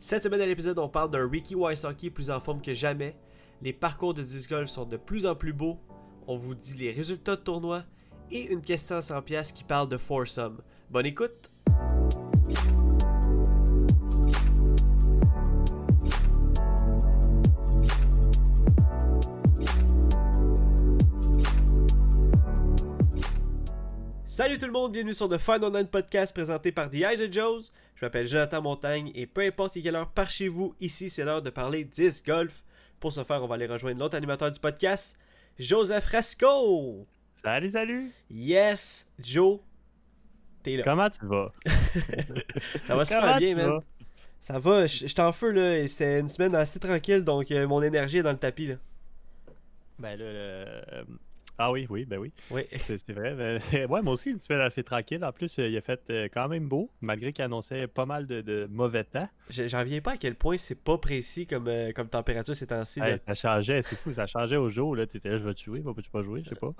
Cette semaine à l'épisode, on parle d'un Ricky Wysocki plus en forme que jamais. Les parcours de disc golf sont de plus en plus beaux. On vous dit les résultats de tournoi et une question à 100 pièces qui parle de foursome. Bonne écoute. Salut tout le monde, bienvenue sur The Fun Online Podcast présenté par The Eyes of Joes. Je m'appelle Jonathan Montagne et peu importe quelle heure par chez vous, ici c'est l'heure de parler disc golf. Pour ce faire, on va aller rejoindre l'autre animateur du podcast, Joseph Rasco. Salut, salut. Yes, Joe, t'es là. Comment tu vas? Ça va super Comment bien, man. vas? Ça va, je j'étais en feu là, et c'était une semaine assez tranquille, donc euh, mon énergie est dans le tapis là. Ben là, le- Ah oui, oui, ben oui, Oui. c'est vrai. Ben, ouais, moi aussi, une semaine assez tranquille. En plus, il a fait euh, quand même beau, malgré qu'il annonçait pas mal de, de mauvais temps. Je- J'en reviens pas à quel point c'est pas précis comme, euh, comme température ces temps-ci. Hey, ça changeait, c'est fou, ça changeait au jour. Là, t'étais là, je vais te jouer, vas-tu pas jouer, je sais pas.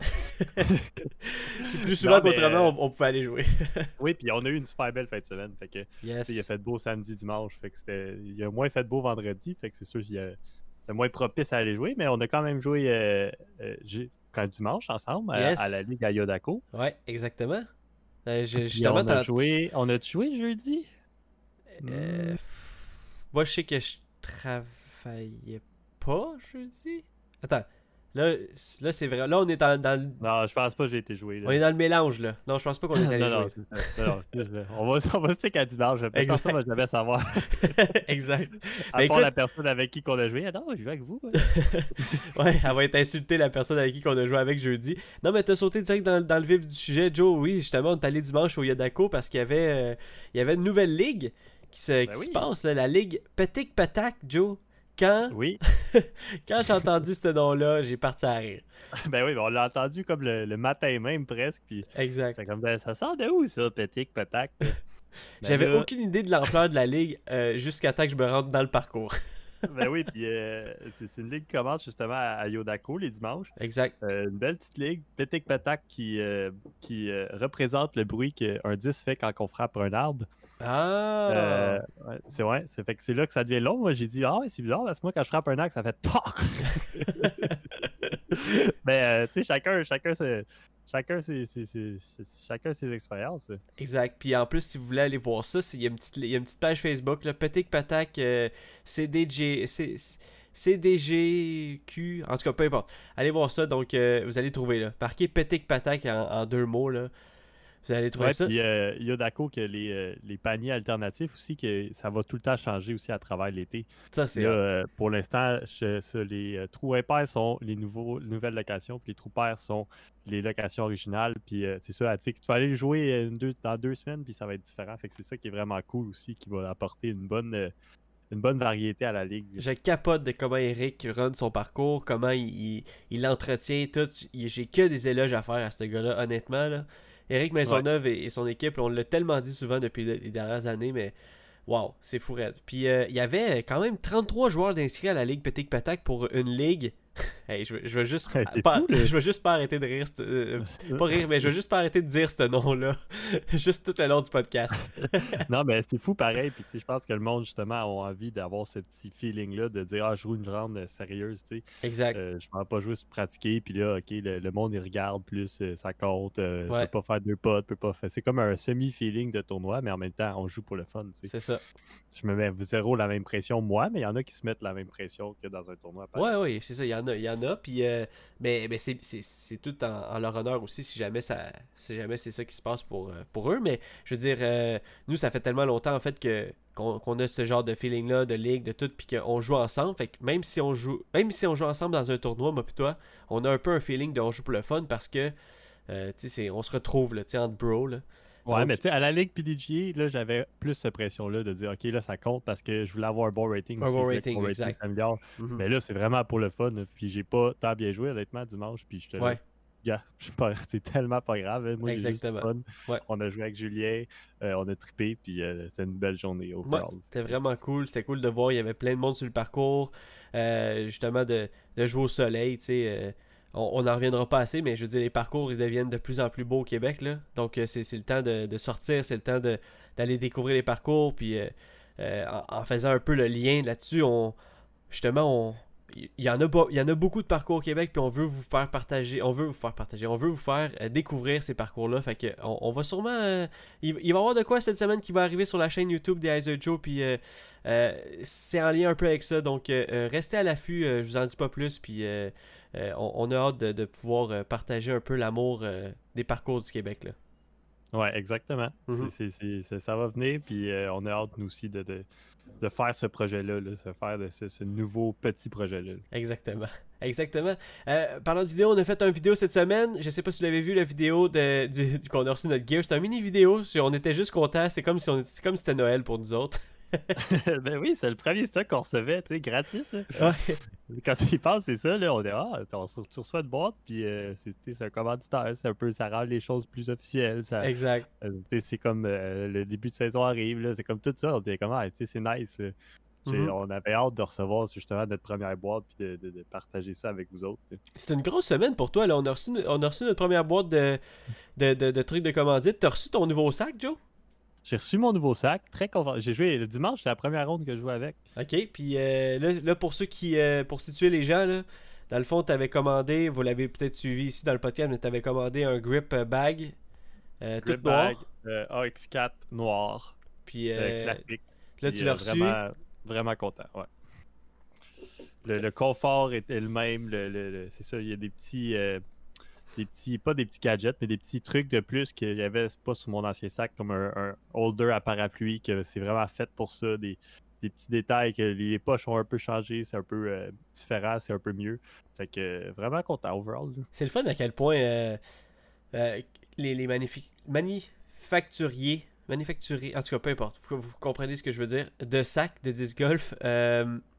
Plus souvent mais, qu'autrement, euh, on, on pouvait aller jouer. Oui, puis on a eu une super belle fin de semaine. Fait que, tu yes. il a fait beau samedi, dimanche. Fait que c'était. Il a moins fait beau vendredi. Fait que c'est sûr qu'il y a- c'était moins propice à aller jouer, mais on a quand même joué euh, euh, quand dimanche ensemble à- Yes. à la Ligue à Yodako. Ouais, exactement. Euh, je- Puis justement, on a joué. On a joué jeudi? Euh, Hmm. Moi, je sais que je travaillais pas jeudi. Attends. Là, là c'est vrai. Là, on est dans, dans le... Non, je pense pas que j'ai été joué. on est dans le mélange, là. Non, je pense pas qu'on est allé non, jouer. non. Non, on va, on va se stick à dimanche. Moi, je devais savoir. exact. À Ben, part écoute- la personne avec qui qu'on a joué. Ah non, je joue avec vous. Ouais, elle va être insultée, la personne avec qui on a joué avec jeudi. Non, mais t'as sauté direct dans, dans le vif du sujet, Joe. Oui, justement, on est allé dimanche au Yodako parce qu'il y avait, euh, il y avait une nouvelle ligue qui se, qui Ben oui. se passe, là, la ligue Petit Patac, Joe. Quand, Oui. quand j'ai entendu ce nom-là, j'ai parti à rire. Ben oui, ben on l'a entendu comme le, le matin même presque. Puis Exact. c'est comme, ben, ça sort de où ça, petit patac? Ben J'avais là- aucune idée de l'ampleur de la ligue euh, jusqu'à temps que je me rentre dans le parcours. Ben oui, puis euh, c'est c'est une ligue qui commence justement à, à Yodako les dimanches. Exact. Euh, une belle petite ligue, Petit Patac qui, euh, qui représente le bruit qu'un 10 fait quand on frappe un arbre. Ah! Ouais, c'est ouais, c'est fait que c'est là que ça devient long. Moi, j'ai dit ah c'est bizarre parce que moi quand je frappe un axe, ça fait toc. Mais euh, tu sais chacun chacun ses chacun ses, chacun ses expériences. Exact. Puis en plus, si vous voulez aller voir ça, il y, a une petite- y a une petite page Facebook, là, Petit Patac euh, CDG, CDGQ, en tout cas, peu importe. Allez voir ça, donc euh, vous allez trouver là. Marquez Petit Patac en, en deux mots, là. Vous allez trouver Ouais, ça? puis euh, Yodako que les, euh, les paniers alternatifs aussi que ça va tout le temps changer aussi à travers l'été. Ça, c'est. Là, euh, pour l'instant, les trous impairs sont les nouveaux, nouvelles locations, puis les trous pairs sont les locations originales. Puis c'est ça, tu vas aller jouer une deux- dans deux semaines, puis ça va être différent. Fait que c'est ça qui est vraiment cool aussi, qui va apporter une bonne, une bonne variété à la ligue. Je capote de comment Eric run son parcours, comment il, il, il l'entretient, tout. J'ai que des éloges à faire à ce gars-là, honnêtement. Là. Eric Maisonneuve et, et son équipe, on l'a tellement dit souvent depuis le- les dernières années, mais waouh, c'est fou raide. Puis euh, il y avait quand même 33 joueurs d'inscrits à la Ligue Petit Patac pour une ligue. Hey, je, veux- je veux juste Hey, pas, je veux juste pas arrêter de rire. euh, pas rire, mais je veux juste pas arrêter de dire ce nom-là. juste tout le long du podcast. non, mais c'est fou pareil. Puis je pense que le monde, justement, a envie d'avoir ce petit feeling-là de dire Ah, je joue une ronde euh, sérieuse, sais. Exact. Euh, je ne pas juste pratiquer, puis là, OK, le, le monde, il regarde plus, ça compte, euh, Ouais. peut pas faire deux potes, peut pas faire... C'est comme un semi-feeling de tournoi, mais en même temps, on joue pour le fun, c'est ça. Je me mets zéro la même pression, moi, mais il y en a qui se mettent la même pression que dans un tournoi. pareil. Ouais, ouais, c'est ça, il y en il y en a, puis euh, mais, mais c'est, tout en, leur honneur aussi si jamais ça si jamais c'est ça qui se passe pour, euh, pour eux, mais je veux dire, euh, nous ça fait tellement longtemps en fait que qu'on, a ce genre de feeling là, de ligue, de tout, puis qu'on joue ensemble, fait que même si on joue même si on joue ensemble dans un tournoi, moi puis toi, on a un peu un feeling de on joue pour le fun parce que on se retrouve là, entre bros là. Ouais, Donc- mais tu sais, à la Ligue PDGA, là, j'avais plus cette pression-là de dire, OK, là, ça compte parce que je voulais avoir un bon rating. Un aussi, bon rating, exact. s'améliore. Mhm. Mais là, c'est vraiment pour le fun. Puis j'ai pas tant bien joué, honnêtement, dimanche. Puis je te Ouais. Pas- c'est tellement pas grave. hein. Moi, j'ai juste du fun. Ouais. On a joué avec Julien, euh, on a trippé, puis euh, c'est une belle journée au Ouais, c'était vraiment cool. C'était cool de voir. Il y avait plein de monde sur le parcours. Euh, justement, de, de jouer au soleil. tu sais, euh, on n'en reviendra pas assez, mais je veux dire, les parcours, ils deviennent de plus en plus beaux au Québec. Là. Donc, euh, c'est le temps de, sortir. C'est le temps d'aller découvrir les parcours. Puis, euh, euh, en, en faisant un peu le lien là-dessus, on justement, on, il y en a il y en a beaucoup de parcours au Québec puis on veut vous faire partager on veut vous faire partager on veut vous faire euh, découvrir ces parcours là fait que on, on va sûrement euh, il, il va y avoir de quoi cette semaine qui va arriver sur la chaîne YouTube des Heiser Joe puis euh, c'est en lien un peu avec ça donc restez à l'affût je vous en dis pas plus puis on, on a hâte de, de pouvoir partager un peu l'amour des parcours du Québec là. Ouais, exactement. C'est- c'est- c'est- ça va venir, puis euh, on a hâte, nous aussi, de, de, de faire ce projet-là, là, de faire de ce, ce nouveau petit projet-là. là. Exactement. Exactement. Euh, parlant de vidéo, on a fait une vidéo cette semaine. Je sais pas si vous l'avez vu, la vidéo de, du, qu'on a reçu notre gear. C'est un mini vidéo. On était juste contents. C'est comme si on, c'est comme si c'était Noël pour nous autres. ben oui, c'est le premier stock qu'on recevait, tu sais, gratis. Ouais. Quand tu y penses, c'est ça, là, on est ah, on reçoit- tu reçois une boîte, puis euh, c'est un commanditaire, c'est un peu, ça rend les choses plus officielles. Ça, Exact. euh, c'est comme euh, le début de saison arrive, là, c'est comme tout ça, on était comme, ah, tu sais, c'est nice. Mhm. On avait hâte de recevoir justement notre première boîte, puis de, de- de partager ça avec vous autres. C'était une grosse semaine pour toi. Là. On, a reçu, on a reçu notre première boîte de, de, de, de trucs de commandite. T'as reçu ton nouveau sac, Joe? J'ai reçu mon nouveau sac, très content. J'ai joué le dimanche, c'était la première ronde que je jouais avec. OK. Puis euh, là, là, pour ceux qui. euh, pour situer les gens, là, dans le fond, t'avais commandé. Vous l'avez peut-être suivi ici dans le podcast, mais t'avais commandé un grip euh, bag. Euh, tout Grip noir. bag, euh, AX4 noir, Puis classique. là, Puis, tu l'as reçu. Vraiment, vraiment content, ouais. Le, le confort est, est le même. Le, le- le- c'est ça, il y a des petits, des petits, pas des petits gadgets, mais des petits trucs de plus qu'il y avait pas sur mon ancien sac, comme un, holder à parapluie, que c'est vraiment fait pour ça. Des, des petits détails que les poches ont un peu changé, c'est un peu euh, différent, c'est un peu mieux. Fait que vraiment content overall. C'est le fun à quel point euh, euh, les, les manufacturiers, en tout cas peu importe, vous, vous comprenez ce que je veux dire, de sacs de disc golf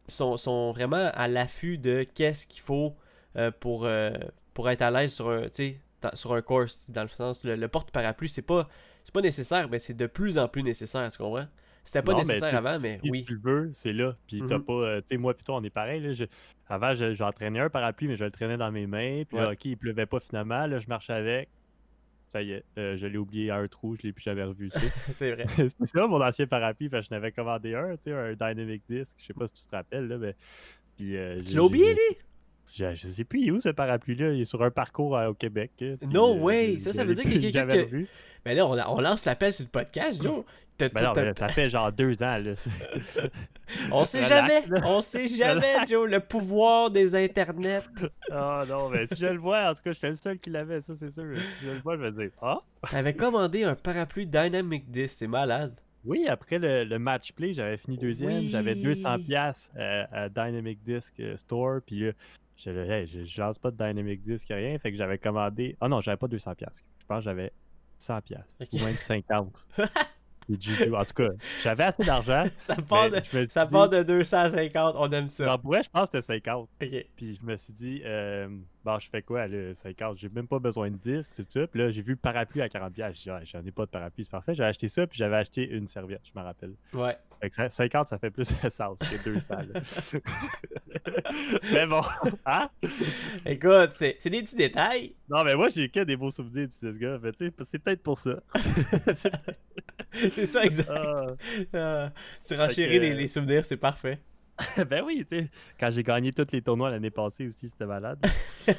sont, sont vraiment à l'affût de qu'est-ce qu'il faut pour, pour être à l'aise sur un, sur un course. Dans le sens, le, le porte-parapluie, c'est pas, c'est pas nécessaire, mais c'est de plus en plus nécessaire, tu comprends? C'était pas Non, nécessaire avant, mais si oui. tu le veux, c'est là. Puis t'as Mhm. pas. euh, tu sais, moi, plutôt, on est pareil. Là, je- avant, je- j'entraînais un parapluie, mais je le traînais dans mes mains. Puis là, ok, il pleuvait pas finalement. Là, je marchais avec. Ça y est, euh, je l'ai oublié à un trou, je l'ai plus jamais revu. c'est vrai. c'est ça mon ancien parapluie, parce que je n'avais commandé un, tu sais, un Dynamic Disc. Je sais pas si tu te rappelles, là, mais. Puis, euh, Tu l'as oublié, lui? Je, je sais plus, il est où ce parapluie-là? Il est sur un parcours euh, au Québec. euh, puis, No euh, way! Ça, ça veut dire qu'il y a quelqu'un. Mais là, on, on lance l'appel sur le podcast, Joe. Ben non, ça fait genre deux ans, là. On sait Relax, jamais, là. on sait jamais, Joe, le pouvoir des internets. Ah non, mais si je le vois, en tout cas, j'étais le seul qui l'avait, ça c'est sûr. Si je le vois, je vais dire Ah T'avais commandé un parapluie Dynamic Disc, c'est malade. Oui, après le, le match play, j'avais fini deuxième, Oui. j'avais 200$ piastres, euh, à Dynamic Disc euh, Store, puis là, je, hey, je, je lance pas de Dynamic Disc, rien, fait que j'avais commandé. Ah non, j'avais pas 200$, piastres. je pense que j'avais 100$, piastres, Ok. ou même 50$. Juju, en tout cas, j'avais assez d'argent. Ça part, de, je ça part de 250, on aime ça. En vrai, je pense que c'était 50$. Ok. Puis je me suis dit, euh, bon, je fais quoi, là, 50, j'ai même pas besoin de disque, c'est ça. Puis là, j'ai vu le parapluie à 40$. piastres. J'ai dit, Ouais, j'en ai pas de parapluie, c'est parfait. J'ai acheté ça, puis j'avais acheté une serviette, je me rappelle. Ouais. Fait que ça- 50, ça fait plus de sens que 200. là. mais bon, hein? Écoute, c'est des petits détails. Non, mais moi, j'ai que des beaux souvenirs de ce gars. Mais tu sais, c'est peut-être pour ça. c'est ça, exact. Ah. Ah, tu renchéris que- les, les souvenirs, c'est parfait. ben oui, tu sais, quand j'ai gagné tous les tournois l'année passée aussi, c'était malade.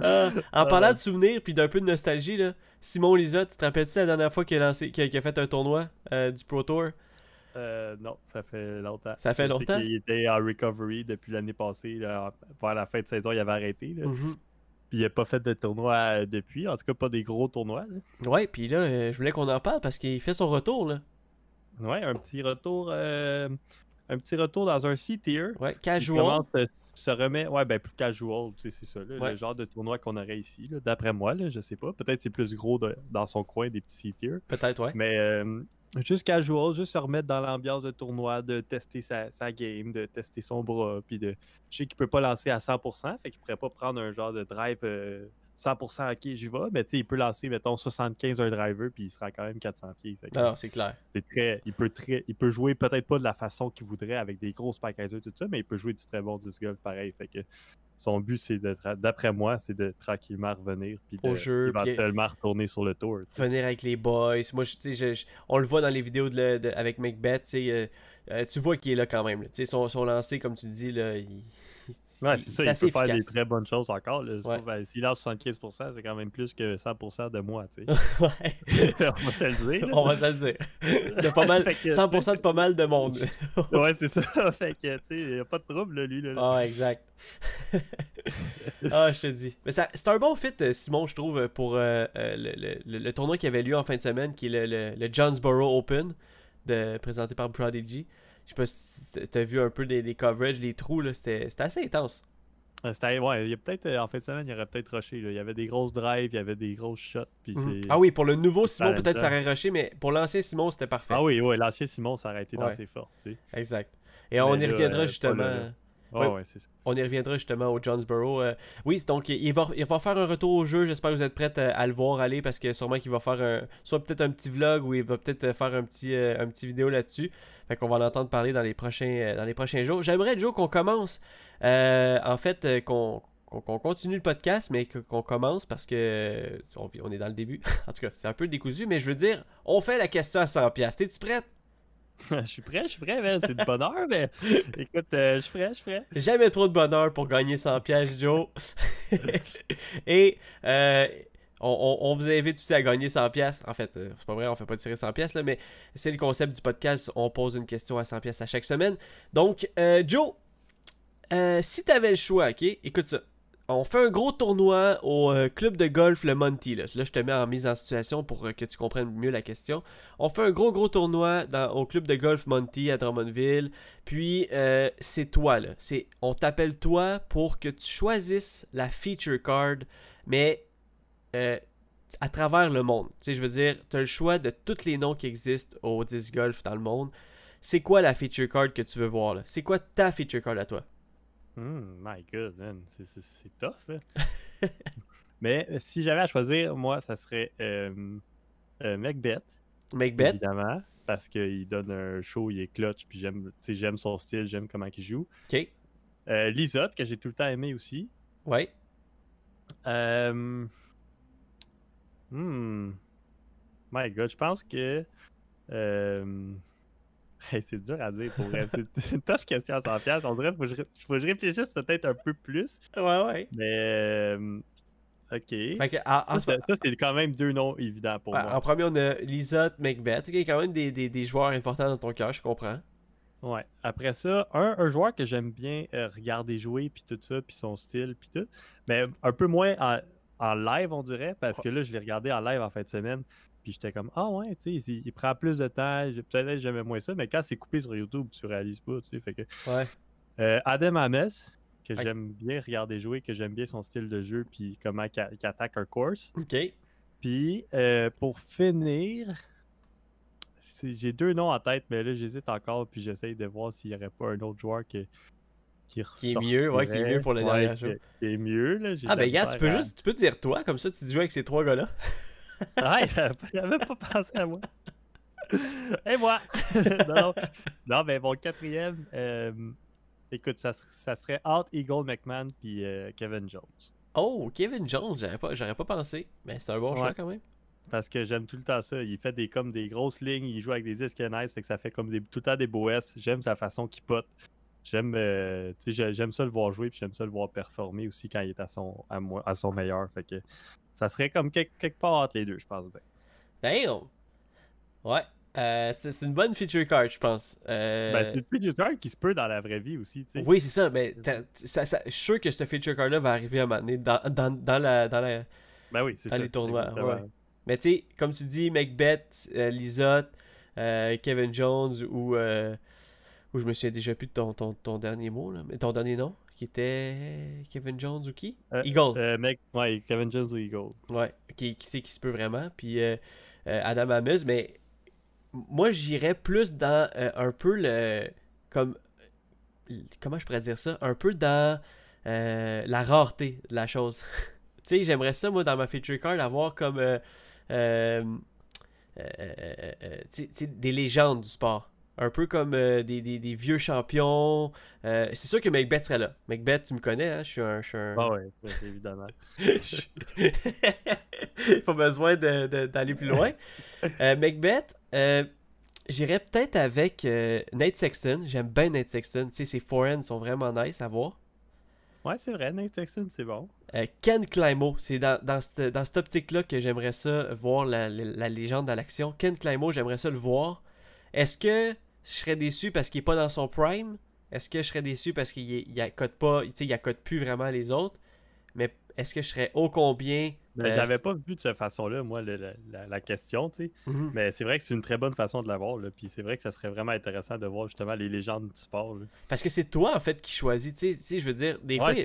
Ah, en parlant de souvenirs puis d'un peu de nostalgie, là, Simon Lisa, tu te rappelles-tu la dernière fois qu'il a, lancé, qu'il a, qu'il a fait un tournoi euh, du Pro Tour? Euh, non, ça fait longtemps. Ça fait longtemps? qu'il était en recovery depuis l'année passée. Là, vers la fin de saison, il avait arrêté. Là. Mhm. Puis il n'a pas fait de tournoi euh, depuis. En tout cas, pas des gros tournois. là. Ouais, puis là, euh, je voulais qu'on en parle parce qu'il fait son retour, là. Ouais, un petit retour. euh, un petit retour dans un C-tier. Ouais, Il casual. commence se remet. Ouais, ben plus casual, tu sais, c'est ça. là, Ouais. Le genre de tournoi qu'on aurait ici. D'après moi, là, je sais pas. Peut-être c'est plus gros de- dans son coin des petits C-tier. Peut-être, ouais. Mais euh, juste casual, juste se remettre dans l'ambiance de tournoi, de tester sa, sa game, de tester son bras, puis de. Je sais qu'il peut pas lancer à 100%, fait qu'il pourrait pas prendre un genre de drive euh, 100% ok, j'y vais, mais tu sais, il peut lancer, mettons, 75 un driver, puis il sera quand même 400 pieds. Fait que Non, non, c'est clair. c'est très, il peut très, il peut jouer peut-être pas de la façon qu'il voudrait avec des grosses packagers tout ça, mais il peut jouer du très bon disc golf pareil. Fait que son but, c'est de, tra- d'après moi, c'est de tranquillement revenir puis Au de jeu, puis- éventuellement retourner sur le tour. venir avec les boys. Moi, je- je- je- on le voit dans les vidéos de, le- de- avec Macbeth. euh, euh, tu vois qu'il est là quand même. son, son lancer, comme tu dis, là, il, Ouais, c'est ça, il peut faire des très bonnes choses encore. là. C'est Ouais. ben, S'il lance 75%, c'est quand même plus que 100% de moi, tu sais. Ouais. On va se le dire. là. On va se le dire. De pas mal, que- 100% de pas mal de monde. Ouais, c'est ça. fait que, tu sais, il n'y a pas de trouble, là, lui. Là, Ah, exact. ah, je te dis. Mais c'est un bon fit, euh, Simon, je trouve, pour euh, euh, le, le- le- le tournoi qui avait lieu en fin de semaine, qui est le, Jonesboro Open, de, présenté par Prodigy. Je sais pas si t'as vu un peu les, les coverages, les trous, là, c'était c'était assez intense. Euh, c'était- ouais, il y a peut-être, euh, en fin de semaine, il y aurait peut-être rushé. là. Il y avait des grosses drives, il y avait des grosses shots. Puis Mhm. c'est... Ah oui, pour le nouveau Simon, peut-être ça aurait rushé, mais pour l'ancien Simon, c'était parfait. Ah oui, ouais, l'ancien Simon, ça aurait été dans Ouais. ses forces, tu sais. Exact. Et on y reviendra euh, justement. Ouais, Ouais. ça. On y reviendra justement au Jonesboro. Euh, oui, donc il va, il va faire un retour au jeu. J'espère que vous êtes prêts à, à le voir aller parce que sûrement qu'il va faire un, soit peut-être un petit vlog ou il va peut-être faire un petit, euh, un petit vidéo là-dessus. Fait qu'on va en entendre parler dans les prochains, euh, dans les prochains jours. J'aimerais, Joe, qu'on commence. euh, en fait, euh, qu'on continue le podcast, mais qu'on commence parce que euh, on, on est dans le début. en tout cas, c'est un peu décousu, mais je veux dire, on fait la question à 100$. T'es-tu prête? je suis prêt, je suis prêt. C'est de bonheur, mais écoute, euh, je suis prêt, je suis prêt. Jamais trop de bonheur pour gagner 100 pièces, Joe. Et euh, on, vous invite aussi à gagner 100 pièces. En fait, euh, c'est pas vrai, on fait pas tirer 100 pièces mais c'est le concept du podcast. On pose une question à 100 pièces à chaque semaine. Donc, Joe, si t'avais le choix, ok, écoute ça. On fait un gros tournoi au euh, club de golf le Monty. Là. Je te mets en mise en situation pour euh, que tu comprennes mieux la question. On fait un gros gros tournoi au club de golf Monty à Drummondville. Puis euh, c'est toi là. On t'appelle toi pour que tu choisisses la feature card, mais à travers le monde. Tu sais, je veux dire, tu as le choix de tous les noms qui existent au disc golf dans le monde. C'est quoi la feature card que tu veux voir C'est quoi ta feature card à toi? Hmm, my god, man. C'est, c'est, c'est tough, là. mais euh, si j'avais à choisir, moi, ça serait euh, euh, Macbeth. Macbeth? Évidemment. Parce qu'il donne un show, il est clutch, puis j'aime, tu sais, j'aime son style, j'aime comment il joue. Ok. Euh, Lisotte, que j'ai tout le temps aimé aussi. Ouais. Euh... Hmm. My God, je pense que. euh, hey, c'est dur à dire pour vrai. C'est une tough question à 100 pièces. On dirait que je ré- faut que je réfléchisse peut-être un peu plus. Ouais, ouais. Mais. euh, Ok. Fait que, en, en- Ça, c'est- ça, c'est quand même deux noms évidents pour en- moi. en premier, on a Lisotte, Macbeth. Ok, quand même des, des- des joueurs importants dans ton cœur, je comprends. Ouais. Après ça, un, un joueur que j'aime bien euh, regarder jouer, puis tout ça, puis son style, puis tout. Mais un peu moins en, en live, on dirait, parce que là, je l'ai regardé en live en fin de semaine, puis j'étais comme, ah ouais, tu sais, il, il prend plus de temps, peut-être que j'aimais moins ça, mais quand c'est coupé sur YouTube, tu réalises pas, tu sais. Fait que. Ouais. Euh, Adam Ames, que j'aime bien regarder jouer, que j'aime bien son style de jeu, puis comment il il attaque un course. Ok. Puis, euh, pour finir, j'ai deux noms en tête, mais là, j'hésite encore, puis j'essaye de voir s'il n'y aurait pas un autre joueur qui, qui, Qui est mieux, ouais, qui est mieux pour le dernier dernier show. Qui est mieux, là. Ah, ben, regarde, tu peux à- juste tu peux dire toi, comme ça, tu joues avec ces trois gars-là. Ouais, j'avais pas- pensé à moi. Et moi! non, non. mais mon quatrième, euh, écoute, ça, ser- ça serait Art Eagle McMahon puis euh, Kevin Jones. Oh, Kevin Jones, j'aurais pas, j'aurais pas pensé. Mais c'est un bon choix quand même. Parce que j'aime tout le temps ça. Il fait des comme des grosses lignes, il joue avec des disques nice, fait que ça fait comme des, tout le temps des beaux S. J'aime sa façon qu'il pote. J'aime euh, j'aime ça le voir jouer, puis j'aime ça le voir performer aussi quand il est à son, à, moi- à son meilleur. Fait que ça serait comme quelque, quelque part entre les deux, je pense. bien. Damn! Ouais. Euh, c'est une bonne feature card, je pense. Euh, Ben, c'est le feature card qui se peut dans la vraie vie aussi, tu sais. oui, c'est ça, mais t'as- ça, ça- je suis sûr que ce feature card-là va arriver à un moment donné dans, dans, dans la, dans la, Ben oui, c'est dans ça. les tournois, ouais. Mais tu sais, comme tu dis, Macbeth, euh, Lisotte, euh, Kevin Jones ou, ou je me souviens déjà plus de ton, ton, ton dernier mot, là, mais ton dernier nom, qui était Kevin Jones ou qui? Euh, Eagle. Euh, mec, ouais, Kevin Jones ou Eagle. Ouais, qui, qui c'est qui se peut vraiment. Puis euh, Adam Amuse, mais moi j'irais plus dans un peu le. Comme. Comment je pourrais dire ça? Un peu dans la rareté de la chose. tu sais, j'aimerais ça, moi, dans ma feature card, avoir comme. des légendes du sport. Un peu comme euh, des, des- des vieux champions. Euh, c'est sûr que Macbeth serait là. Macbeth, tu me connais, hein? Je suis un. je suis un- Ah ouais, ouais, évidemment. Pas besoin d'aller plus loin. Euh, Macbeth, euh, j'irais peut-être avec Nate Sexton. J'aime bien Nate Sexton. Tu sais, ses forehands sont vraiment nice à voir. Ouais, c'est vrai, Nate Sexton, c'est bon. Ken Climo, c'est dans, dans cette, dans cette optique-là que j'aimerais ça voir la, la- la légende à l'action. Ken Climo, j'aimerais ça le voir. Est-ce que je serais déçu parce qu'il est pas dans son prime Est-ce que je serais déçu parce qu'il est- il accote pas, il accote plus vraiment les autres? Mais est-ce que je serais ô combien Mais euh, j'avais pas vu de cette façon-là, moi, le- la, la- la question, tu sais. Mhm. Mais c'est vrai que c'est une très bonne façon de l'avoir, là. Puis c'est vrai que ça serait vraiment intéressant de voir justement les légendes du sport, là. Parce que c'est toi en fait qui choisis, tu sais, je veux dire, des fois, Ouais,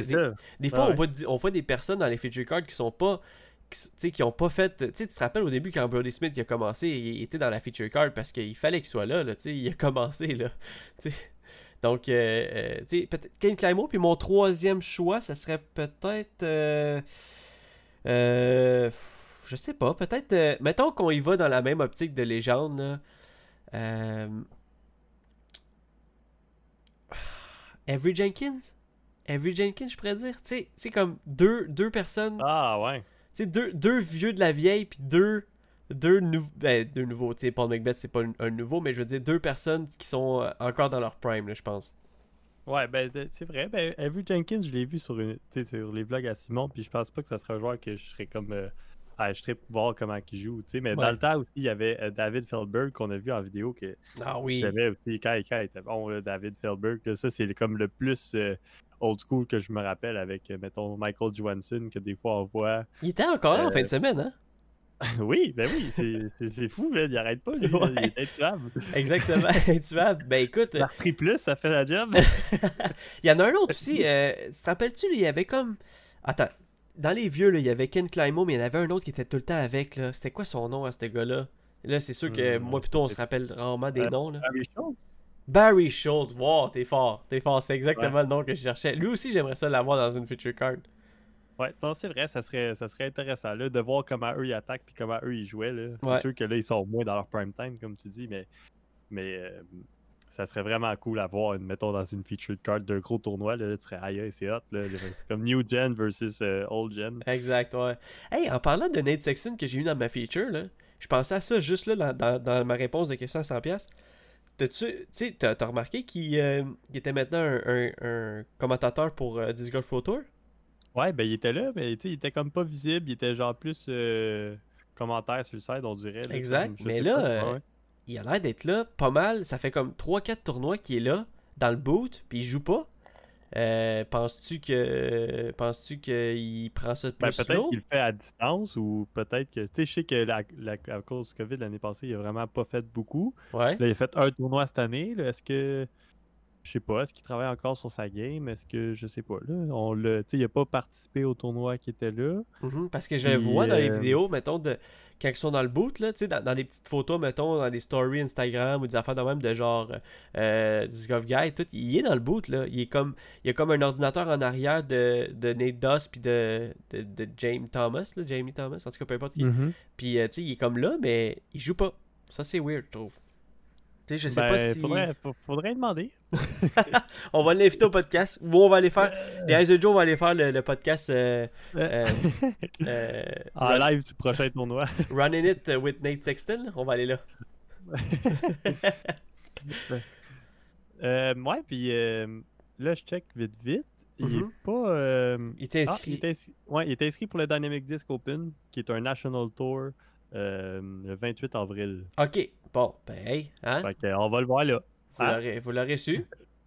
des, fois Ouais, on, voit, on voit des personnes dans les feature cards qui sont pas qui, qui ont pas fait tu te rappelles au début quand Brody Smith a commencé il était dans la feature card parce qu'il fallait qu'il soit là, il a commencé là donc euh, euh, peut-être Ken Climo puis mon troisième choix ça serait peut-être euh, euh, je sais pas peut-être mettons qu'on y va dans la même optique de légende là. Avery Jenkins? Avery Jenkins, je pourrais dire. Tu sais, comme deux, deux personnes, Ah ouais. Tu sais, deux, deux vieux de la vieille, puis deux, deux, nou- ben, deux nouveaux. Tu sais, Paul Macbeth, c'est pas un, un nouveau, mais je veux dire deux personnes qui sont euh, encore dans leur prime, là, je pense. Ouais, ben c'est- vrai. Ben, Avery Jenkins, je l'ai vu sur, une, sur les vlogs à Simon, puis je pense pas que ça serait un joueur que je serais comme. Euh, ah, je serais pour voir comment il joue. tu sais. Mais Ouais. dans le temps aussi, il y avait euh, David Feldberg qu'on a vu en vidéo que Ah oui. j'aimais aussi quand, quand il était bon, là, David Feldberg. là, ça, c'est comme le plus euh, old school que je me rappelle avec, euh, mettons, Michael Johansson, que des fois on voit. Il était encore là en Euh, fin de semaine, hein? oui, ben oui, c'est- fou, là, il arrête pas, lui, Ouais. il est intuable. Exactement. tu vois, ben écoute, Par plus, ça fait la job. il y en a un autre aussi. euh, tu te rappelles-tu, il y avait comme. Attends. Dans les vieux, là, il y avait Ken Climo, mais il y en avait un autre qui était tout le temps avec. là. C'était quoi son nom à ce gars-là? Là, c'est sûr que Hmm, moi, plutôt, on se rappelle rarement des Euh, noms. Là. Barry Schultz, wow, t'es fort, t'es fort, c'est exactement le nom que je cherchais. Lui aussi, j'aimerais ça l'avoir dans une feature card. Ouais, non, c'est vrai, ça serait, ça serait intéressant là, de voir comment eux ils attaquent puis comment eux ils jouaient. là. C'est Ouais. sûr que là, ils sont moins dans leur prime time, comme tu dis, mais, mais euh, ça serait vraiment cool à voir, mettons, dans une featured card d'un gros tournoi. Là, tu serais aïe, c'est hot. là. C'est comme New Gen versus euh, Old Gen. Exact, ouais. Hey, en parlant de Nate Sexton que j'ai eu dans ma feature, là, je pensais à ça juste là dans, dans- dans ma réponse de question à 100$. T'as-tu, t'as, t'as remarqué qu'il euh, était maintenant un, un- un commentateur pour euh, Disc Golf Pro Tour? Ouais, ben il était là, mais il était comme pas visible, il était genre plus euh, commentaire sur le site, on dirait. là, Exact, comme, mais là, pas. euh, ouais. Il a l'air d'être là pas mal. Ça fait comme 3-4 tournois qu'il est là, dans le boot, puis il joue pas. Euh, penses-tu que penses-tu qu'il prend ça de Ben, plus peut-être slow? qu'il le fait à distance ou peut-être que. Tu sais, je sais que la, la- à cause du COVID l'année passée, il a vraiment pas fait beaucoup. Ouais. Là, il a fait un tournoi cette année. Est-ce que. Je sais pas, est-ce qu'il travaille encore sur sa game? Est-ce que. Je sais pas. Là, on le, il a pas participé au tournoi qui était là. Mhm, parce que je le vois dans les euh, vidéos, mettons, de quand ils sont dans le boot, là, dans, dans les petites photos, mettons, dans les stories Instagram ou des affaires de même de genre euh, Disc Golf Guy, tout, il est dans le boot, là. Il est comme, il y a comme un ordinateur en arrière de, de Nate Doss puis de, de, de Jamie Thomas, là, Jamie Thomas, en tout cas, peu importe qui. Mm. Puis, euh, tu sais, il est comme là, mais il joue pas. Ça, c'est weird, je trouve. Tu sais, je sais Ben, pas si... faudrait, fa- faudrait demander. On va l'inviter au podcast. Ou on va aller faire... Les Eyes Joe, on va aller faire le, le podcast... euh, euh, euh, en live du prochain tournoi. Running It with Nate Sexton. On va aller là. Euh, ouais, puis euh, là, je check vite, vite. Il Mhm. est pas. euh, Il était Ah, il, inscrit. est inscrit... ouais, il est inscrit pour le Dynamic Disc Open, qui est un National Tour euh, le 28 avril. Ok. Bon, ben, hey, hein? Fait que, on va le voir là. Vous Ah. l'aurez- su.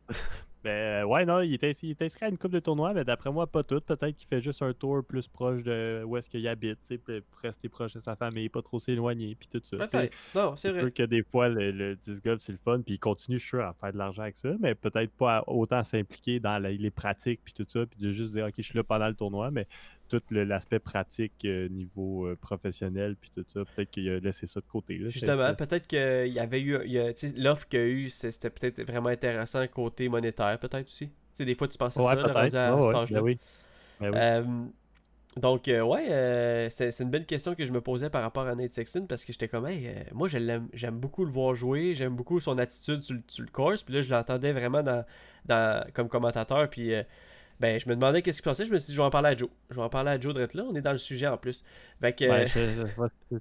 Ben euh, ouais, non, il est, inscrit, il est inscrit à une coupe de tournois, mais d'après moi, pas tout. Peut-être qu'il fait juste un tour plus proche de où est-ce qu'il habite, pour rester proche de sa famille, pas trop s'éloigner, puis tout ça. Peut-être. Non, c'est vrai. que des fois, le, le disc golf, c'est le fun, puis il continue, je suis à faire de l'argent avec ça, mais peut-être pas autant s'impliquer dans les pratiques, puis tout ça, puis de juste dire, OK, je suis là pendant le tournoi, mais tout l'aspect pratique, euh, niveau euh, professionnel, puis tout ça, peut-être qu'il a laissé ça de côté. là. Justement, peut-être qu'il y avait eu... L'offre qu'il y a eu, c'était peut-être vraiment intéressant côté monétaire, peut-être aussi. Tu sais, des fois, tu penses à Ouais, ça, là, rendu à Ouais, cet ouais, âge-là. ben oui. Ben oui. Euh, Donc, euh, ouais, euh, c'est une belle question que je me posais par rapport à Nate Sexton parce que j'étais comme, hey, moi, j'aime beaucoup le voir jouer, j'aime beaucoup son attitude sur, le- sur le course. Puis là, je l'entendais vraiment dans, dans, comme commentateur. Puis, euh, ben, je me demandais qu'est-ce qu'il pensait. Je me suis dit, je vais en parler à Joe. Je vais en parler à Joe Drette là. On est dans le sujet en plus. Fait que, Ouais,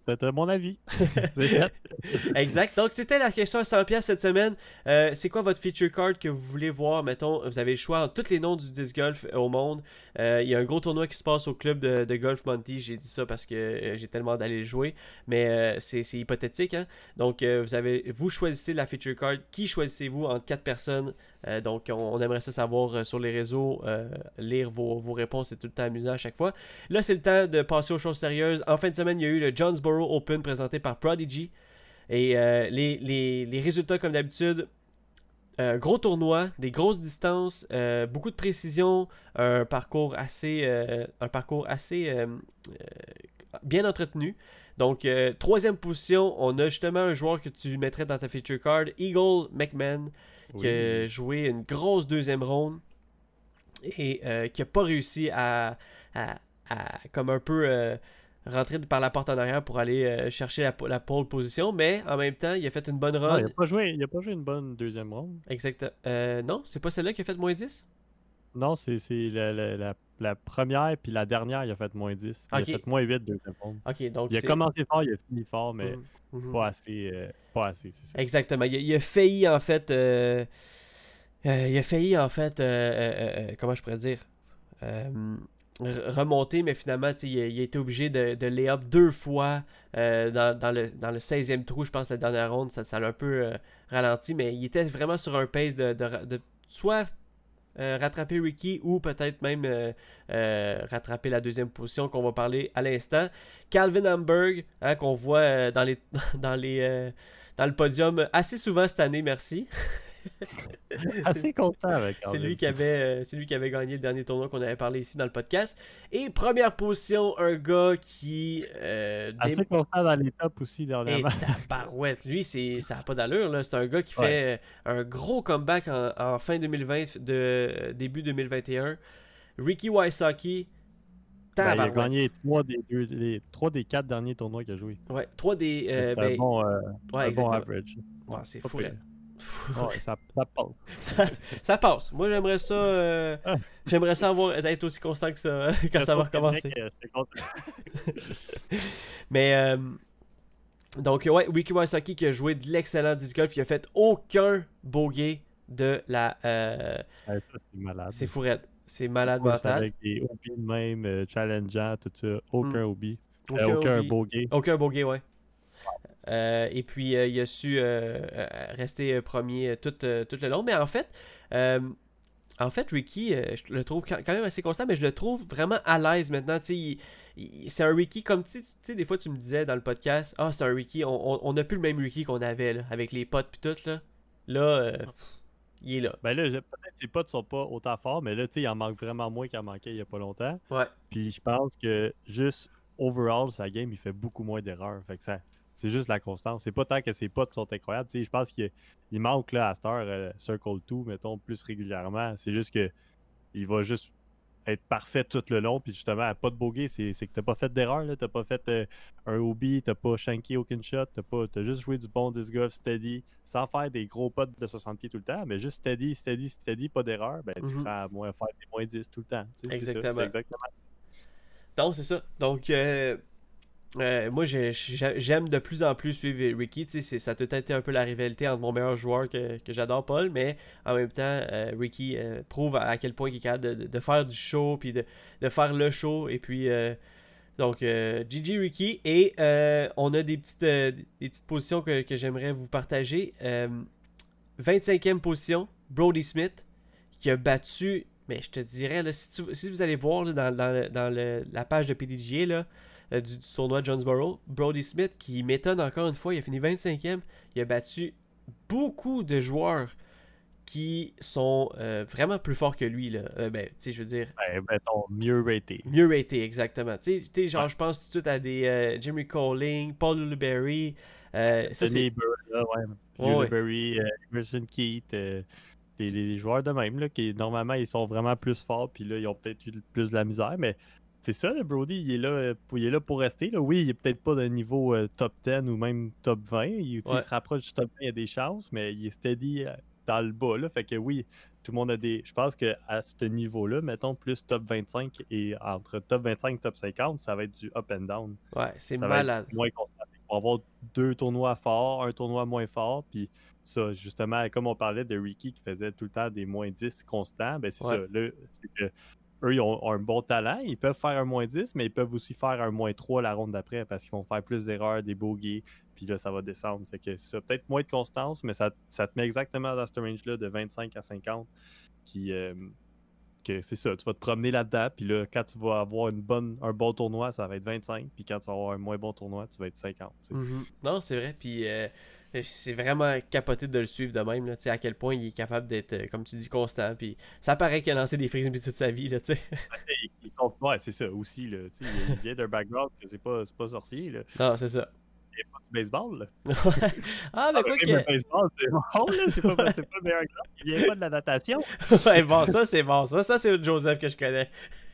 C'était mon avis. Exact. Donc, c'était la question à 100$ cette semaine. Euh, c'est quoi votre feature card que vous voulez voir? Mettons, vous avez le choix entre tous les noms du disc golf au monde. Euh, Il y a un gros tournoi qui se passe au club de, de golf Monty. J'ai dit ça parce que euh, j'ai tellement d'aller le jouer. Mais euh, c'est hypothétique. Hein? Donc, euh, vous, avez, vous choisissez la feature card. Qui choisissez-vous entre quatre personnes Euh, Donc, on, aimerait ça savoir euh, sur les réseaux. euh, lire vos, réponses. C'est tout le temps amusant à chaque fois. Là, c'est le temps de passer aux choses sérieuses. En fin de semaine, il y a eu le Jonesboro Open présenté par Prodigy. Et les, résultats, comme d'habitude, gros tournoi, des grosses distances, beaucoup de précision, un parcours assez, un parcours assez bien entretenu. Donc, troisième position, on a justement un joueur que tu mettrais dans ta feature card, Eagle McMahon, qui a joué une grosse deuxième ronde et euh, qui n'a pas réussi à, à- à comme un peu euh, rentrer par la porte en arrière pour aller euh, chercher la, la pole position, mais en même temps, il a fait une bonne Non, run. il n'a pas, pas joué une bonne deuxième ronde. Exact. Non, c'est pas celle-là qui a fait moins 10 Non, c'est la, la- la- première puis la dernière, il a fait moins 10. puis Ok. Il a fait moins 8 deuxième ronde. Donc Il a commencé fort, il a fini fort, mais Mhm, mhm. pas assez. euh, pas assez, ça. Exactement. Il a, il a failli en fait. euh, euh, il a failli en fait. comment je pourrais dire re- Remonter, mais finalement, il a, il a été obligé de, de lay up deux fois euh, dans, dans le, dans le 16e trou, je pense, la dernière ronde. Ça, ça l'a un peu euh, ralenti, mais il était vraiment sur un pace de, de, ra- de soit euh, rattraper Ricky ou peut-être même euh, euh, rattraper la deuxième position qu'on va parler à l'instant. Calvin Hamburg, hein, qu'on voit dans les dans les dans le podium assez souvent cette année, merci. Assez content avec C'est lui qui avait euh, c'est lui qui avait gagné le dernier tournoi qu'on avait parlé ici dans le podcast. Et première position, un gars qui euh, dé- Assez content dans les tops aussi et dernièrement. tabarouette. Lui, c'est, ça n'a pas d'allure. Là. C'est un gars qui Ouais. fait euh, un gros comeback en, en fin 2020, de, début 2021. Ricky Wysocki, Ben, il a gagné 3 des, deux, les, trois des 4 derniers tournois qu'il a joué. Ouais, 3 des. euh, c'est ben, un bon, euh, ouais, un bon exactement. average. Ouais, c'est fou. là. Ouais, ça, ça passe. ça, ça passe. Moi, j'aimerais ça. euh, j'aimerais ça avoir, être aussi constant que ça quand ça va recommencer. Euh. Mais euh, donc ouais, Ricky Wysocki qui a joué de l'excellent disc golf, il a fait aucun bogey de la euh, Ouais, c'est malade. c'est fourette. C'est malade Ouais, mental. Avec des même, tout ça. Aucun OB. Euh, Aucun aucun bogey. Aucun bogey, ouais. Euh, et puis euh, il a su euh, rester premier tout, tout le long. Mais en fait, en fait, Ricky, je le trouve quand même assez constant, mais je le trouve vraiment à l'aise maintenant. C'est un Ricky comme tu sais, des fois tu me disais dans le podcast, ah c'est un Ricky, on- n'a plus le même Ricky qu'on avait là, avec les potes puis tout là. Là, euh, il est là. Ben là, peut-être que ses potes sont pas autant forts, mais là, tu sais, il en manque vraiment moins qu'il en manquait il y a pas longtemps. Ouais. Puis je pense que juste overall, sa game, il fait beaucoup moins d'erreurs. Fait que ça. C'est juste la constance. C'est pas tant que ses potes sont incroyables. Je pense qu'il il manque là, à cette heure euh, Circle 2, mettons, plus régulièrement. C'est juste que il va juste être parfait tout le long. Puis justement, pas de bogey, c'est c'est que t'as pas fait d'erreur. là. T'as pas fait euh, un OB, t'as pas shanké aucun shot, t'as pas t'as juste joué du bon disc golf steady, sans faire des gros potes de 60 pieds tout le temps, mais juste steady, steady, steady, pas d'erreur, ben tu Mhm. feras à moins faire des moins 10 tout le temps. c'est ça, Exactement. C'est exactement. Non, c'est ça. Donc, euh, euh, moi, j'ai- j'ai- j'aime de plus en plus suivre Ricky. Ça a tout été un peu la rivalité entre mon meilleur joueur que, que j'adore, Paul, mais en même temps, euh, Ricky euh, prouve à quel point il est capable de, faire du show, puis de, de faire le show. Et puis, donc, GG Ricky. Et on a des petites, des petites positions que, que j'aimerais vous partager. Euh, 25e position, Brody Smith, qui a battu, mais je te dirais, là, si, vous allez voir dans, dans dans la page de PDGA là, du, du tournoi de Jonesboro, Brody Smith, qui m'étonne encore une fois, il a fini 25e, il a battu beaucoup de joueurs qui sont euh, vraiment plus forts que lui. Là. Euh, ben, tu sais, je veux dire, Ben, mieux raté. mieux raté, exactement. Tu sais, genre, Ouais. je pense tout de suite à des euh, Jimmy Colling, Paul Luberry. Euh, ça, c'est Emerson Keith, euh, des, des- joueurs de même, là, qui normalement ils sont vraiment plus forts, puis là ils ont peut-être eu plus de la misère, mais c'est ça, le Brody, il est là, euh, pour- il est là pour rester. Là. Oui, il est peut-être pas d'un niveau euh, top 10 ou même top 20. Il, se rapproche du top 20, il y a des chances, mais il est steady euh, dans le bas. Là. Fait que oui, tout le monde a des. Je pense qu'à ce niveau-là, mettons plus top 25 et entre top 25 et top 50, ça va être du up and down. Ouais, c'est malade. moins constant. On va avoir deux tournois forts, un tournoi moins fort, puis ça, justement, comme on parlait de Ricky qui faisait tout le temps des moins 10 constants, ben c'est Ouais. ça. Là, c'est que eux, ils ont, un bon talent, ils peuvent faire un moins 10, mais ils peuvent aussi faire un moins 3 la ronde d'après parce qu'ils vont faire plus d'erreurs, des bogeys, puis là, ça va descendre. Fait que ça, peut-être moins de constance, mais ça, ça te met exactement dans ce range-là de 25 à 50 qui. euh, c'est ça, tu vas te promener là-dedans, puis là, quand tu vas avoir une bonne, un bon tournoi, ça va être 25, puis quand tu vas avoir un moins bon tournoi, tu vas être 50. tu sais. Mhm. Non, c'est vrai. Puis euh, c'est vraiment capoté de le suivre de même. Là, tu sais, à quel point il est capable d'être, euh, comme tu dis, constant. Puis ça paraît qu'il a lancé des frisbees toute sa vie. Là, tu sais. Il- il compte- Ouais, c'est ça aussi, là. il vient d'un background que c'est pas, c'est pas sorcier, là. non, c'est ça. Pas du baseball, là. ah, mais Ah, quoi même le que. baseball, c'est bon. C'est pas, pas le meilleur exemple. Il vient pas de la natation. ouais, bon, ça, c'est bon. Ça, ça c'est Joseph que je connais.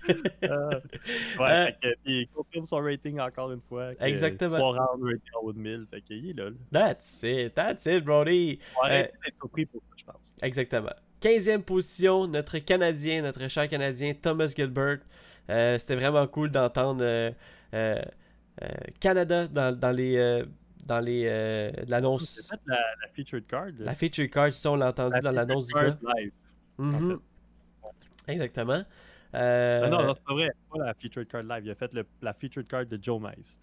Euh, ouais, Euh, fait que, puis il confirme son rating encore une fois. que Exactement. Trois rounds rating en haut de 1000. Fait qu'il est là. là. That's it. That's it, Brody. Va Euh, d'être surpris pour ça, je pense. Exactement. 15e position, notre Canadien, notre cher Canadien, Thomas Gilbert. Euh, C'était vraiment cool d'entendre euh, euh, Canada dans, dans les. euh, dans les euh, l'annonce. la, la featured card. La feature card, si on l'a entendu La dans featured l'annonce du gars. live. Mhm. Exactement. Euh, Ah non, non, c'est pas vrai. Pas la featured card live. Il a fait le- la featured card de Joe Mize.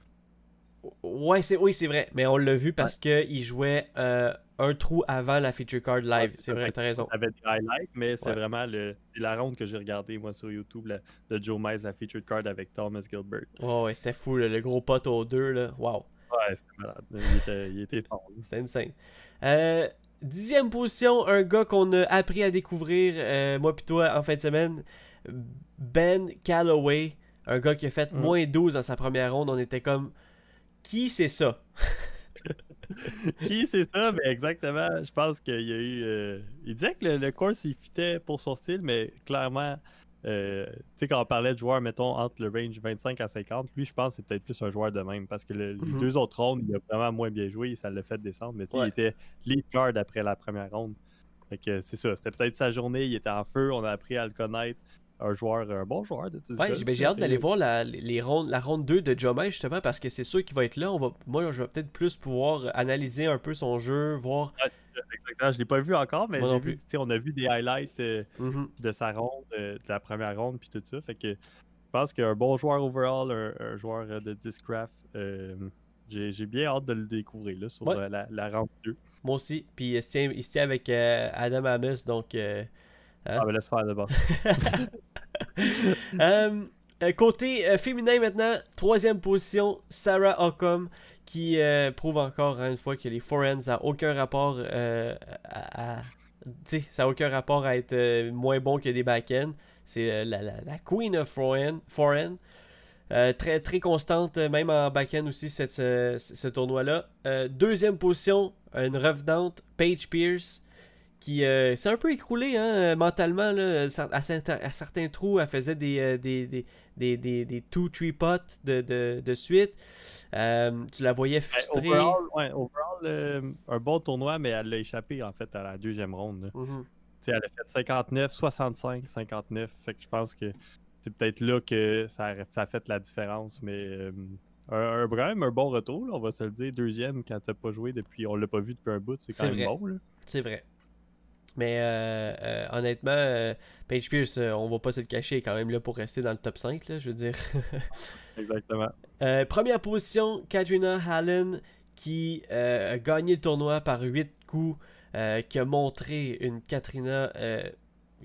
Ouais, c'est, oui, c'est vrai. Mais on l'a vu parce qu'il jouait euh, un trou avant la feature card live. Ouais, c'est vrai, t'as raison. Avait des highlights, mais c'est Ouais. vraiment le, la ronde que j'ai regardée, moi, sur YouTube, la- de Joe Mize, la featured card avec Thomas Gilbert. Ouais, ouais, c'était fou, là, le gros pote aux deux. Là. Wow. Ouais, c'était malade. Il était, il était fort. C'était insane. Euh, dixième position, un gars qu'on a appris à découvrir, euh, moi puis toi, en fin de semaine. Ben Calloway. Un gars qui a fait Mm. moins 12 dans sa première ronde. On était comme. Qui c'est ça? Qui c'est ça? Mais exactement, je pense qu'il y a eu. euh, Il disait que le, le course, il fitait pour son style, mais clairement, euh, tu sais, quand on parlait de joueurs, mettons, entre le range 25 à 50, lui, je pense que c'est peut-être plus un joueur de même, parce que le- les Mhm. deux autres rondes, il a vraiment moins bien joué, ça l'a fait descendre, mais Ouais. il était lead card après la première ronde. Fait que c'est ça, c'était peut-être sa journée, il était en feu, on a appris à le connaître. Un joueur, un bon joueur de Ouais, j'ai ben, j'ai hâte d'aller voir la, les rondes, la ronde 2 de Jomai justement parce que c'est sûr qu'il va être là. On va, moi, je vais peut-être plus pouvoir analyser un peu son jeu, voir. Exactement, je l'ai pas vu encore, mais j'ai vu, plus. tu sais, on a vu des highlights. euh, Mhm. de sa ronde, euh, de la première ronde, puis tout ça. Fait que je pense qu'un bon joueur overall, un, un joueur euh, de Discraft, euh, j'ai j'ai bien hâte de le découvrir là, sur Ouais. euh, la, la ronde 2. Moi aussi. Puis il se tient, il se tient avec euh, Adam Amos, donc. euh, Hein? Ah, ben laisse faire d'abord. Euh, côté euh, féminin maintenant, troisième position, Sarah Ockham, qui euh, prouve encore hein, une fois que les forehands n'a aucun rapport à, ça aucun rapport à être moins bon que des backends. C'est la, queen of. Euh, très, très constante, même en back-end aussi, cette, ce, ce tournoi-là. Deuxième position, une revenante, Paige Pierce, qui euh, s'est un peu écroulée hein, euh, mentalement. Là, à, certains, à certains trous, elle faisait des, euh, des, des, des, des, des two, three pots de, de, de suite. Euh, tu la voyais Ben, frustrée. overall, ouais, overall, euh, un bon tournoi, mais elle l'a échappé en fait à la deuxième ronde. Mhm. Sais, elle a fait 59, 65, 59. Fait que je pense que c'est peut-être là que ça a, ça a fait la différence. Mais un, un, quand même un bon retour, là, on va se le dire. Deuxième, quand t'as pas joué depuis, on l'a pas vu depuis un bout, c'est quand même vrai. bon. C'est vrai. Mais euh, euh, honnêtement, euh, Paige Pierce, on va pas se le cacher, est quand même là pour rester dans le top 5, là, je veux dire. Exactement. Première position, Katrina Hallen, qui a gagné le tournoi par 8 coups, qui a montré une Katrina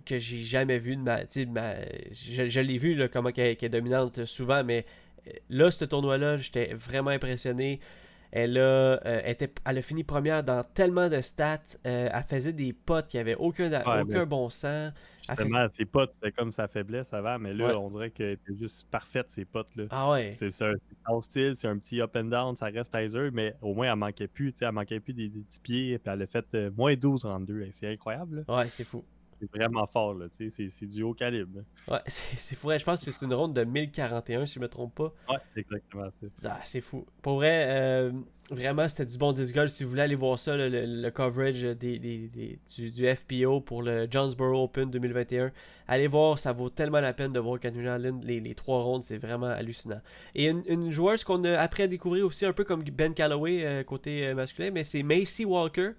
que j'ai jamais vue. De ma, de ma, je je l'ai vu, là, comment qu'elle est dominante souvent, mais là, ce tournoi-là, j'étais vraiment impressionné. Elle a, euh, était, elle a fini première dans tellement de stats. Euh, elle faisait des potes qui avaient aucun, Ouais, aucun bon sens. Justement, ses potes, c'était comme sa faiblesse avant, mais là, Ouais. on dirait qu'elle était juste parfaite, ses potes. Là. Ah ouais. C'est son style, c'est un petit up and down, ça reste taser, mais au moins elle manquait plus, tu sais, elle manquait plus des, des petits pieds, puis elle a fait euh, moins 12 en deux, c'est incroyable. là. Ouais, c'est fou. C'est vraiment fort, là. C'est du haut calibre. Ouais, c'est fou. Je pense que c'est une ronde de 1041, si je me trompe pas. Ouais, c'est exactement ça. Ah, c'est fou. Pour vrai, euh, vraiment, c'était du bon disc golf. Si vous voulez aller voir ça, le, le- le coverage des, des- des- du, du FPO pour le Jonesboro Open 2021, allez voir, ça vaut tellement la peine de voir Canulan Lynn, les, les trois rondes, c'est vraiment hallucinant. Et une, une joueuse qu'on a appris à découvrir aussi, un peu comme Ben Calloway euh, côté euh, masculin, mais c'est Macy Walker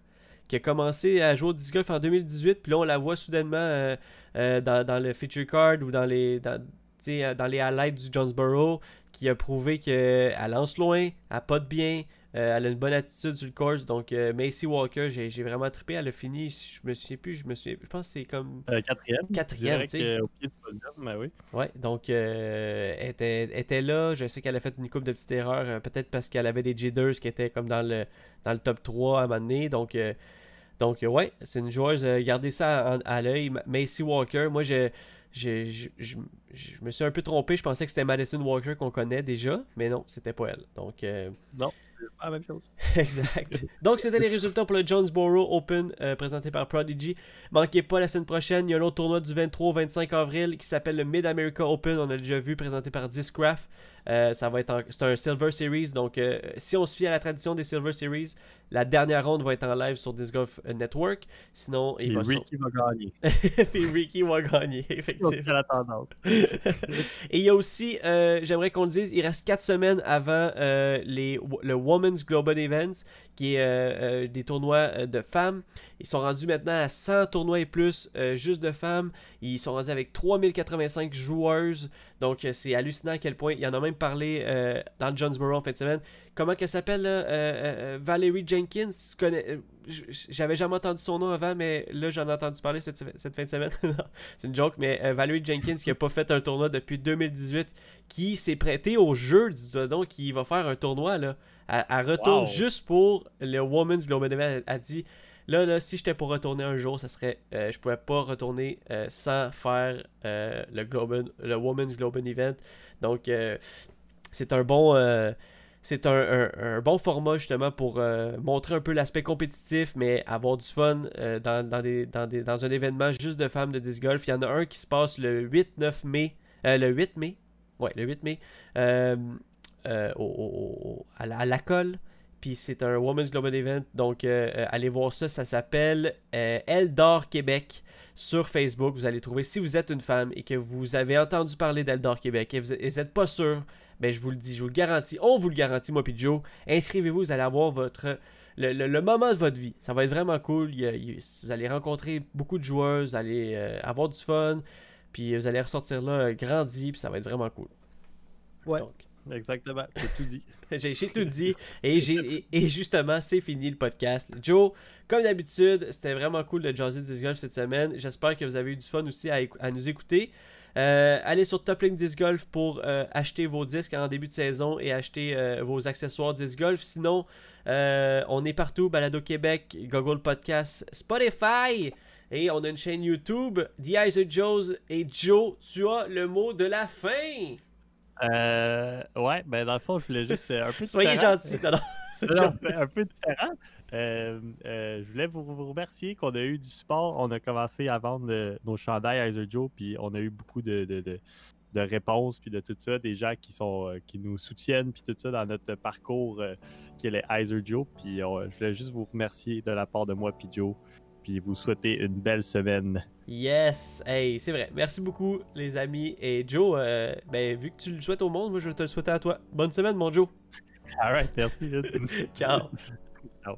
qui a commencé à jouer au disc golf en 2018, puis là on la voit soudainement euh, euh, dans, dans le feature card ou dans les, dans, dans les highlights du Jonesboro, qui a prouvé qu'elle lance loin, elle pote bien, euh, elle a une bonne attitude sur le course. Donc, euh, Macy Walker, j'ai vraiment trippé. Elle a fini, je me souviens plus, je me souviens, je pense que c'est comme. Euh, quatrième. Quatrième, tu sais. dirais que Au pied du podium, ben oui. Ouais, donc elle, était, elle était là. Je sais qu'elle a fait une couple de petites erreurs, peut-être parce qu'elle avait des jitters qui étaient comme dans le, dans le top 3 à un moment donné. Donc, donc ouais, c'est une joueuse. gardez ça à l'œil. Ma- Macy Walker, moi, je, je, je, je- je me suis un peu trompé. Je pensais que c'était Madison Walker qu'on connaît déjà, mais non, c'était pas elle. Donc. euh, C'est pas la même chose. Exact. Donc, c'était les résultats pour le Jonesboro Open euh, présenté par Prodigy. Manquez pas la semaine prochaine, il y a un autre tournoi du 23 au 25 avril qui s'appelle le Mid-America Open. On a déjà vu présenté par Discraft. Euh, ça va être en- c'est un Silver Series. Donc, euh, si on se fie à la tradition des Silver Series, la dernière ronde va être en live sur Disc Golf Network. Sinon, il Et va sur- Ricky va gagner. Puis Ricky va gagner, effectivement. La tendance. Et il y a aussi, euh, j'aimerais qu'on le dise, il reste 4 semaines avant euh, les, le Women's Global Events, qui est euh, euh, des tournois euh, de femmes. Ils sont rendus maintenant à 100 tournois et plus, juste de femmes. Ils sont rendus avec 3085 joueuses. Donc, c'est hallucinant à quel point. Il y en a même parlé dans le Jonesboro en fin de semaine. Comment qu'elle s'appelle, Valerie Jenkins? Connais- J'avais jamais entendu son nom avant, mais là, j'en ai entendu parler cette, cette fin de semaine. C'est une joke, mais Valerie Jenkins qui a pas fait un tournoi depuis 2018, qui s'est prêté au jeu, dis-toi donc, qui va faire un tournoi, là. Elle, elle retourne Wow. juste pour le Women's Global Event. A dit, là, là, si j'étais pour retourner un jour, ça serait, euh, je pouvais pas retourner euh, sans faire euh, le, Global, le Women's Global Event. Donc, c'est un bon... c'est un, un- bon format justement pour montrer un peu l'aspect compétitif, mais avoir du fun dans, dans, des, dans, des- dans un événement juste de femmes de disc golf. Il y en a un qui se passe le 8-9 mai. le 8 mai. Ouais, le 8 mai. au- à, la, à la colle. Puis c'est un Women's Global Event. Donc euh, euh, allez voir ça. Ça s'appelle euh, Eldor Québec sur Facebook. Vous allez trouver si vous êtes une femme et que vous avez entendu parler d'Eldor Québec et vous n'êtes pas sûr ben je vous le dis, je vous le garantis, on vous le garantit, moi puis Joe. Inscrivez-vous, vous allez avoir votre le, le- le moment de votre vie. Ça va être vraiment cool. Il il vous allez rencontrer beaucoup de joueurs, vous allez euh, avoir du fun, puis vous allez ressortir là grandi, puis ça va être vraiment cool. Ouais. Donc, Exactement. J'ai tout dit. j'ai tout dit et, et, justement, c'est fini le podcast. Joe, comme d'habitude, c'était vraiment cool de jaser Disc Golf cette semaine. J'espère que vous avez eu du fun aussi à, nous écouter. Euh, allez sur Top Link Disc Golf pour euh, acheter vos disques en début de saison et acheter euh, vos accessoires Disc Golf. Sinon, on est partout, Balado Québec, Google Podcast, Spotify. Et on a une chaîne YouTube, The Eyes of Joe's. Et Joe, tu as le mot de la fin. Euh, ouais, ben dans le fond, je voulais juste euh, un peu Soyez gentil. Non, non. Non, ben, un peu différent. Euh, euh, je voulais vous, vous remercier qu'on a eu du support. On a commencé à vendre nos chandails Iser Joe, puis on a eu beaucoup de, de, de- de réponses, puis de tout ça, des gens qui sont qui nous soutiennent, puis tout ça dans notre parcours qui est les Joe. Puis je voulais juste vous remercier de la part de moi, puis Joe, puis vous souhaiter une belle semaine. Yes, hey, c'est vrai. Merci beaucoup, les amis. Et Joe, euh, ben, vu que tu le souhaites au monde, moi je vais te le souhaiter à toi. Bonne semaine, mon Joe. Alright, merci. Ciao. Ciao.